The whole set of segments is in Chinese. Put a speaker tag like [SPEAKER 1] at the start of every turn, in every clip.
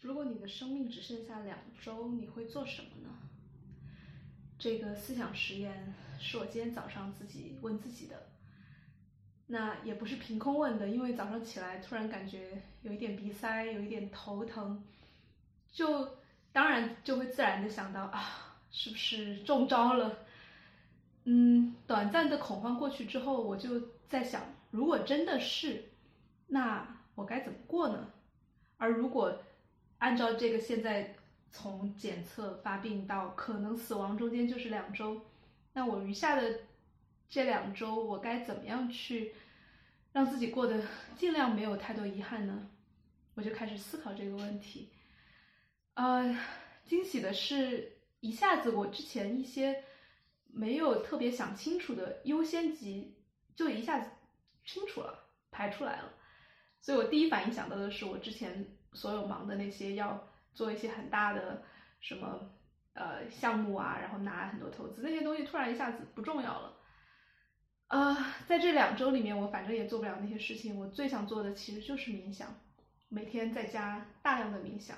[SPEAKER 1] 如果你的生命只剩下两周，你会做什么呢？这个思想实验是我今天早上自己问自己的。那也不是凭空问的，因为早上起来突然感觉有一点鼻塞，有一点头疼，就当然就会自然的想到啊，是不是中招了？嗯，短暂的恐慌过去之后，我就在想，如果真的是，那我该怎么过呢？而如果按照这个现在从检测发病到可能死亡中间就是两周，那我余下的。这两周我该怎么样去让自己过得尽量没有太多遗憾呢？我就开始思考这个问题。呃，惊喜的是，一下子我之前一些没有特别想清楚的优先级就一下子清楚了，排出来了。所以我第一反应想到的是，我之前所有忙的那些要做一些很大的什么呃项目啊，然后拿很多投资那些东西，突然一下子不重要了。呃，在这两周里面，我反正也做不了那些事情。我最想做的其实就是冥想，每天在家大量的冥想，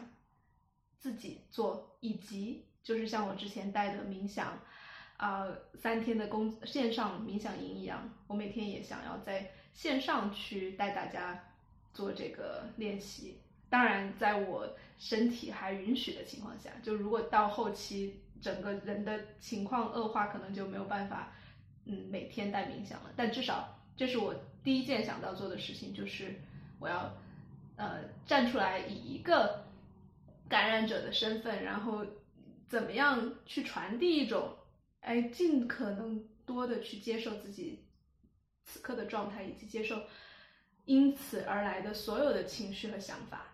[SPEAKER 1] 自己做，以及就是像我之前带的冥想，啊，三天的公线上冥想营一样，我每天也想要在线上去带大家做这个练习。当然，在我身体还允许的情况下，就如果到后期整个人的情况恶化，可能就没有办法。嗯，每天带冥想了，但至少这是我第一件想到做的事情，就是我要呃站出来，以一个感染者的身份，然后怎么样去传递一种，哎，尽可能多的去接受自己此刻的状态，以及接受因此而来的所有的情绪和想法。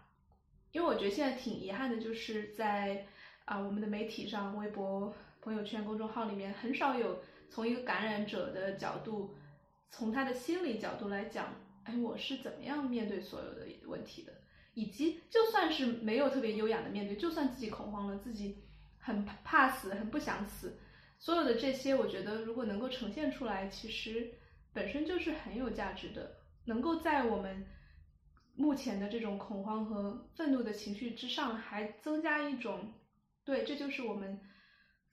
[SPEAKER 1] 因为我觉得现在挺遗憾的，就是在啊我们的媒体上、微博、朋友圈、公众号里面很少有。从一个感染者的角度，从他的心理角度来讲，哎，我是怎么样面对所有的问题的？以及就算是没有特别优雅的面对，就算自己恐慌了，自己很怕死，很不想死，所有的这些，我觉得如果能够呈现出来，其实本身就是很有价值的，能够在我们目前的这种恐慌和愤怒的情绪之上，还增加一种，对，这就是我们。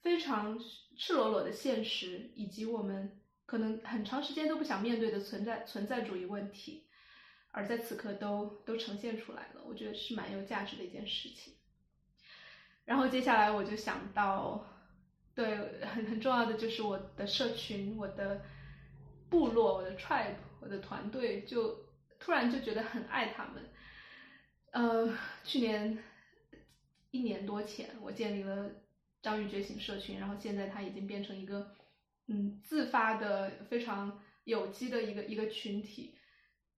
[SPEAKER 1] 非常赤裸裸的现实，以及我们可能很长时间都不想面对的存在存在主义问题，而在此刻都都呈现出来了，我觉得是蛮有价值的一件事情。然后接下来我就想到，对，很很重要的就是我的社群、我的部落、我的 tribe、我的团队，就突然就觉得很爱他们。呃，去年一年多前，我建立了。章鱼觉醒社群，然后现在它已经变成一个，嗯，自发的非常有机的一个一个群体。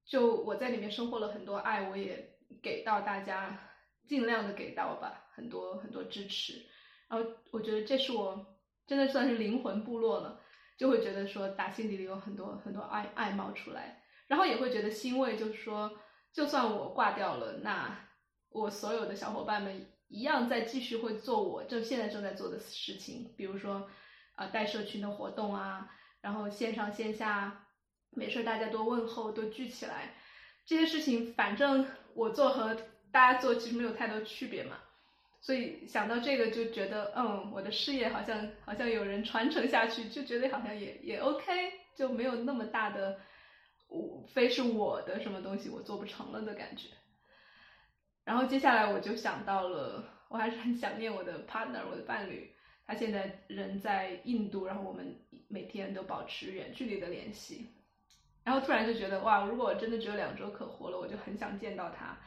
[SPEAKER 1] 就我在里面收获了很多爱，我也给到大家，尽量的给到吧，很多很多支持。然后我觉得这是我真的算是灵魂部落了，就会觉得说打心底里有很多很多爱爱冒出来，然后也会觉得欣慰，就是说就算我挂掉了，那我所有的小伙伴们。一样在继续会做我正现在正在做的事情，比如说，呃，带社群的活动啊，然后线上线下，没事大家多问候，多聚起来，这些事情反正我做和大家做其实没有太多区别嘛，所以想到这个就觉得，嗯，我的事业好像好像有人传承下去，就觉得好像也也 OK，就没有那么大的，我非是我的什么东西我做不成了的感觉。然后接下来我就想到了，我还是很想念我的 partner，我的伴侣，他现在人在印度，然后我们每天都保持远距离的联系。然后突然就觉得，哇，如果我真的只有两周可活了，我就很想见到他。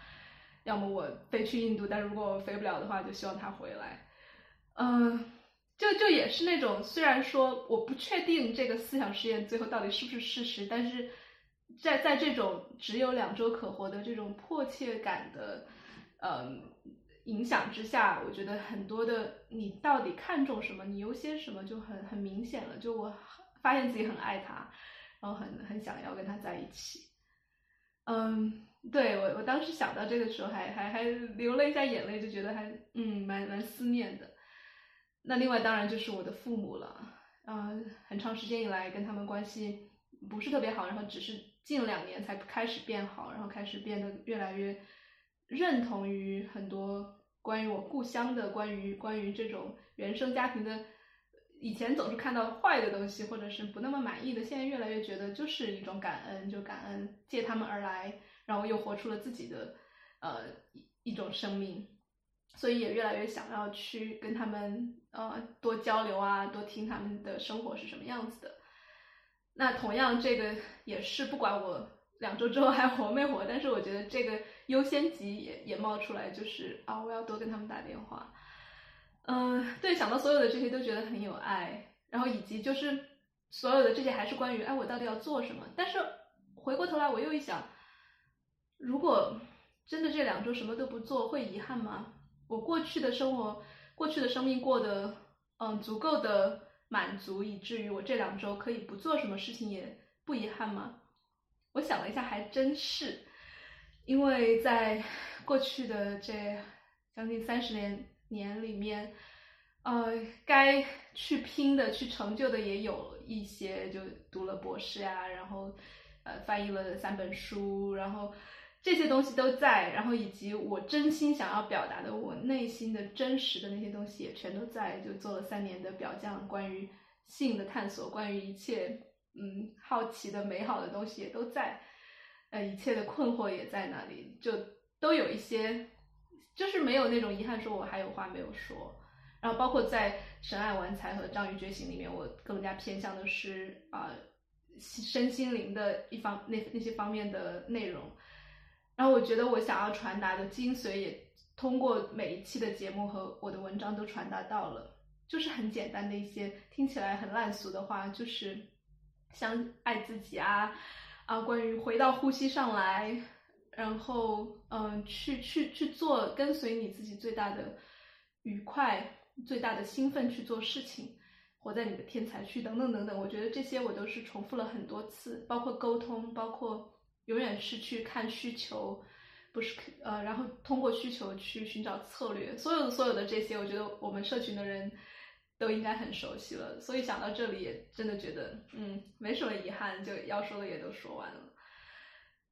[SPEAKER 1] 要么我飞去印度，但如果我飞不了的话，就希望他回来。嗯，就就也是那种，虽然说我不确定这个思想实验最后到底是不是事实，但是在在这种只有两周可活的这种迫切感的。嗯，影响之下，我觉得很多的你到底看重什么，你优先什么就很很明显了。就我发现自己很爱他，然后很很想要跟他在一起。嗯，对我我当时想到这个时候，还还还流了一下眼泪，就觉得还嗯蛮蛮思念的。那另外当然就是我的父母了，嗯，很长时间以来跟他们关系不是特别好，然后只是近两年才开始变好，然后开始变得越来越。认同于很多关于我故乡的，关于关于这种原生家庭的，以前总是看到坏的东西，或者是不那么满意的，现在越来越觉得就是一种感恩，就感恩借他们而来，然后又活出了自己的呃一一种生命，所以也越来越想要去跟他们呃多交流啊，多听他们的生活是什么样子的。那同样，这个也是不管我两周之后还活没活，但是我觉得这个优先级也也冒出来，就是啊，我要多跟他们打电话。嗯，对，想到所有的这些都觉得很有爱，然后以及就是所有的这些还是关于哎，我到底要做什么？但是回过头来我又一想，如果真的这两周什么都不做，会遗憾吗？我过去的生活，过去的生命过得嗯足够的。满足以至于我这两周可以不做什么事情也不遗憾吗？我想了一下，还真是，因为在过去的这将近三十年年里面，呃，该去拼的、去成就的也有一些，就读了博士呀，然后呃翻译了三本书，然后。这些东西都在，然后以及我真心想要表达的，我内心的真实的那些东西也全都在。就做了三年的表匠，关于性的探索，关于一切嗯好奇的美好的东西也都在，呃一切的困惑也在那里，就都有一些，就是没有那种遗憾，说我还有话没有说。然后包括在《神爱玩财》和《章鱼觉醒》里面，我更加偏向的是啊身心灵的一方那那些方面的内容。然后我觉得我想要传达的精髓也通过每一期的节目和我的文章都传达到了，就是很简单的一些听起来很烂俗的话，就是像爱自己啊啊，关于回到呼吸上来，然后嗯，去去去做跟随你自己最大的愉快、最大的兴奋去做事情，活在你的天才区等等等等。我觉得这些我都是重复了很多次，包括沟通，包括。永远是去看需求，不是呃，然后通过需求去寻找策略。所有的所有的这些，我觉得我们社群的人都应该很熟悉了。所以想到这里，也真的觉得嗯，没什么遗憾，就要说的也都说完了。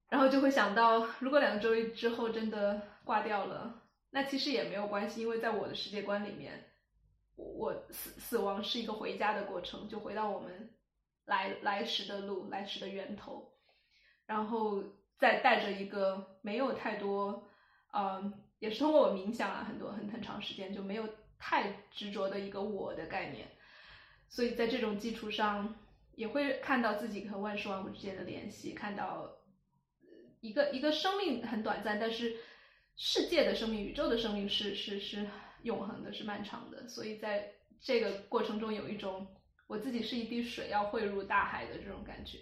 [SPEAKER 1] 然后就会想到，如果两周之后真的挂掉了，那其实也没有关系，因为在我的世界观里面，我死死亡是一个回家的过程，就回到我们来来时的路，来时的源头。然后再带着一个没有太多，嗯，也是通过我冥想啊，很多很很长时间就没有太执着的一个我的概念，所以在这种基础上，也会看到自己和万事万物之间的联系，看到一个一个生命很短暂，但是世界的生命、宇宙的生命是是是永恒的，是漫长的，所以在这个过程中有一种我自己是一滴水要汇入大海的这种感觉，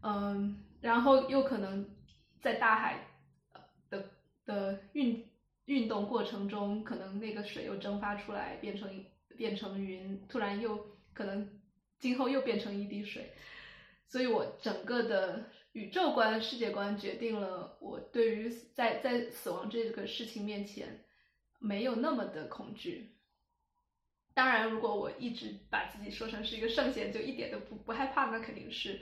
[SPEAKER 1] 嗯。然后又可能在大海的的运运动过程中，可能那个水又蒸发出来，变成变成云，突然又可能今后又变成一滴水。所以我整个的宇宙观、世界观决定了我对于在在死亡这个事情面前没有那么的恐惧。当然，如果我一直把自己说成是一个圣贤，就一点都不不害怕，那肯定是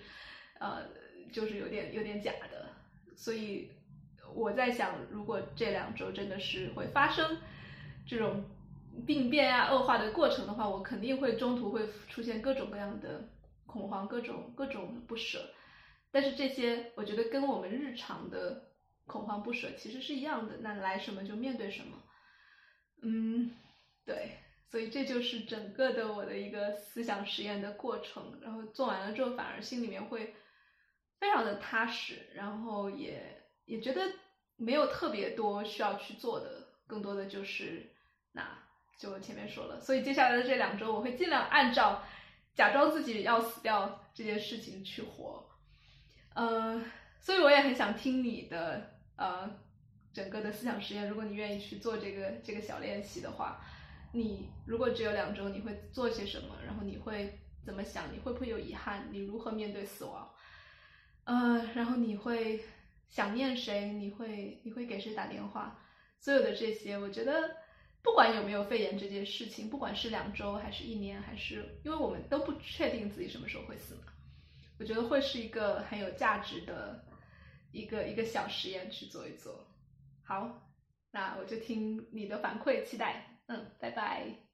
[SPEAKER 1] 呃。就是有点有点假的，所以我在想，如果这两周真的是会发生这种病变啊、恶化的过程的话，我肯定会中途会出现各种各样的恐慌、各种各种不舍。但是这些我觉得跟我们日常的恐慌不舍其实是一样的，那来什么就面对什么。嗯，对，所以这就是整个的我的一个思想实验的过程。然后做完了之后，反而心里面会。非常的踏实，然后也也觉得没有特别多需要去做的，更多的就是那就前面说了，所以接下来的这两周我会尽量按照假装自己要死掉这件事情去活，嗯，所以我也很想听你的呃整个的思想实验，如果你愿意去做这个这个小练习的话，你如果只有两周，你会做些什么？然后你会怎么想？你会不会有遗憾？你如何面对死亡？呃，然后你会想念谁？你会你会给谁打电话？所有的这些，我觉得不管有没有肺炎这件事情，不管是两周还是一年，还是因为我们都不确定自己什么时候会死嘛，我觉得会是一个很有价值的一个一个小实验去做一做。好，那我就听你的反馈，期待。嗯，拜拜。